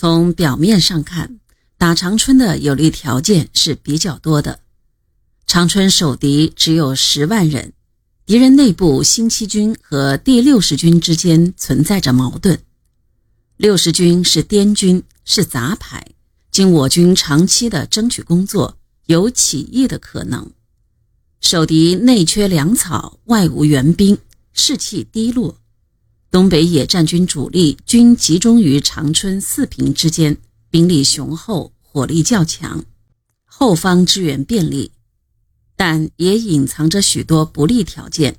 从表面上看，打长春的有利条件是比较多的。长春守敌只有十万人，敌人内部新七军和第六十军之间存在着矛盾。六十军是滇军，是杂牌，经我军长期的争取工作，有起义的可能。守敌内缺粮草，外无援兵，士气低落。东北野战军主力均集中于长春四平之间，兵力雄厚，火力较强，后方支援便利，但也隐藏着许多不利条件，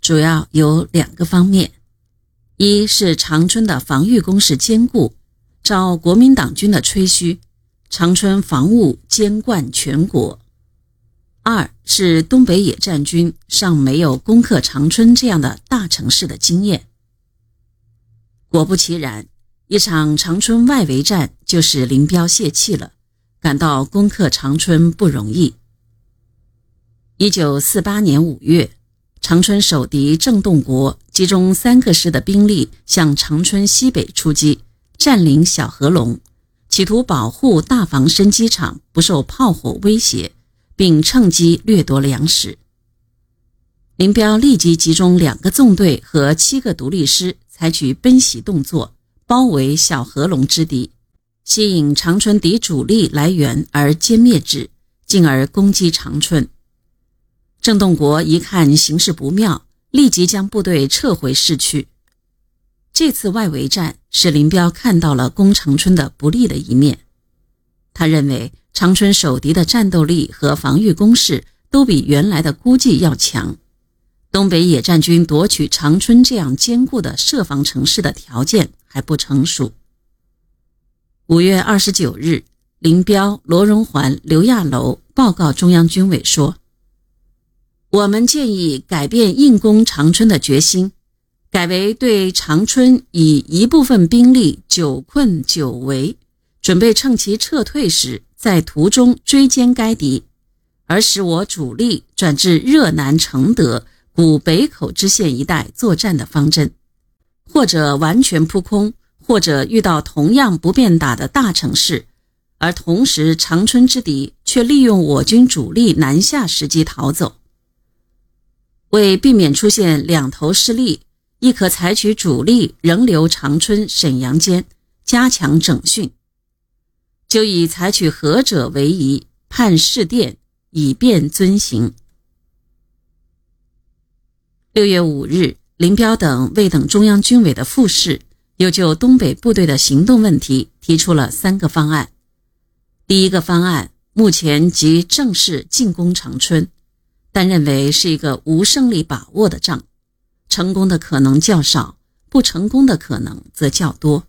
主要有两个方面：一是长春的防御工事坚固，照国民党军的吹嘘，长春防务兼贯全国；二是东北野战军尚没有攻克长春这样的大城市的经验。果不其然，一场长春外围战就使林彪泄气了，感到攻克长春不容易。一九四八年五月，长春守敌郑洞国集中三个师的兵力向长春西北出击，占领小河龙，企图保护大房身机场不受炮火威胁，并趁机掠夺粮食。林彪立即集中两个纵队和七个独立师。采取奔袭动作，包围小河龙之敌，吸引长春敌主力来援而歼灭之，进而攻击长春。郑洞国一看形势不妙，立即将部队撤回市区。这次外围战使林彪看到了攻长春的不利的一面。他认为长春守敌的战斗力和防御工事都比原来的估计要强。东北野战军夺取长春这样坚固的设防城市的条件还不成熟。五月二十九日，林彪、罗荣桓、刘亚楼报告中央军委说：“我们建议改变硬攻长春的决心，改为对长春以一部分兵力久困久围，准备趁其撤退时在途中追歼该敌，而使我主力转至热南承德。”古北口支线一带作战的方针，或者完全扑空，或者遇到同样不便打的大城市，而同时长春之敌却利用我军主力南下时机逃走。为避免出现两头失利，亦可采取主力仍留长春、沈阳间，加强整训。就以采取何者为宜，判事电，以便遵行。六月五日，林彪等未等中央军委的复试，又就东北部队的行动问题提出了三个方案。第一个方案目前即正式进攻长春，但认为是一个无胜利把握的仗，成功的可能较少，不成功的可能则较多。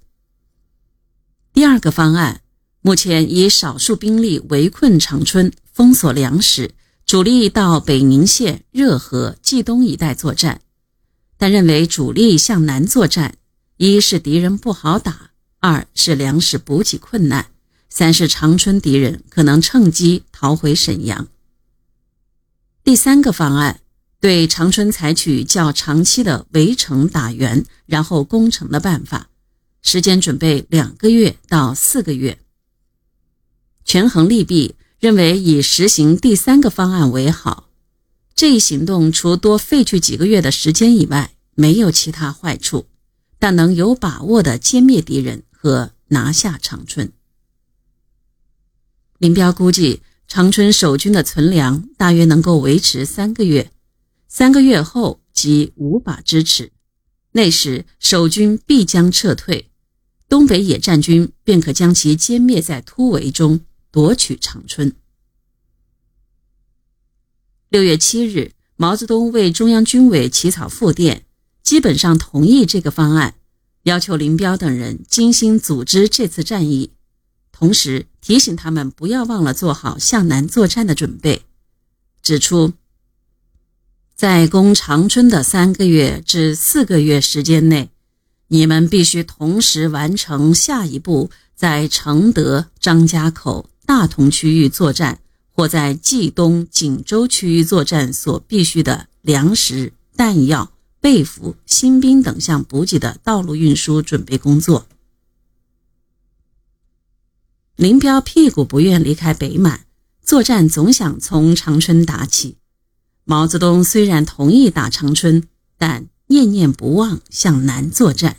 第二个方案目前以少数兵力围困长春，封锁粮食。主力到北宁县、热河、冀东一带作战，但认为主力向南作战，一是敌人不好打，二是粮食补给困难，三是长春敌人可能趁机逃回沈阳。第三个方案对长春采取较长期的围城打援，然后攻城的办法，时间准备两个月到四个月，权衡利弊。认为以实行第三个方案为好，这一行动除多费去几个月的时间以外，没有其他坏处，但能有把握的歼灭敌人和拿下长春。林彪估计长春守军的存粮大约能够维持三个月，三个月后即无法支持，那时守军必将撤退，东北野战军便可将其歼灭在突围中。夺取长春。六月七日，毛泽东为中央军委起草复电，基本上同意这个方案，要求林彪等人精心组织这次战役，同时提醒他们不要忘了做好向南作战的准备，指出，在攻长春的三个月至四个月时间内，你们必须同时完成下一步在承德、张家口。大同区域作战或在冀东、锦州区域作战所必需的粮食、弹药、被服、新兵等项补给的道路运输准备工作。林彪屁股不愿离开北满，作战总想从长春打起。毛泽东虽然同意打长春，但念念不忘向南作战。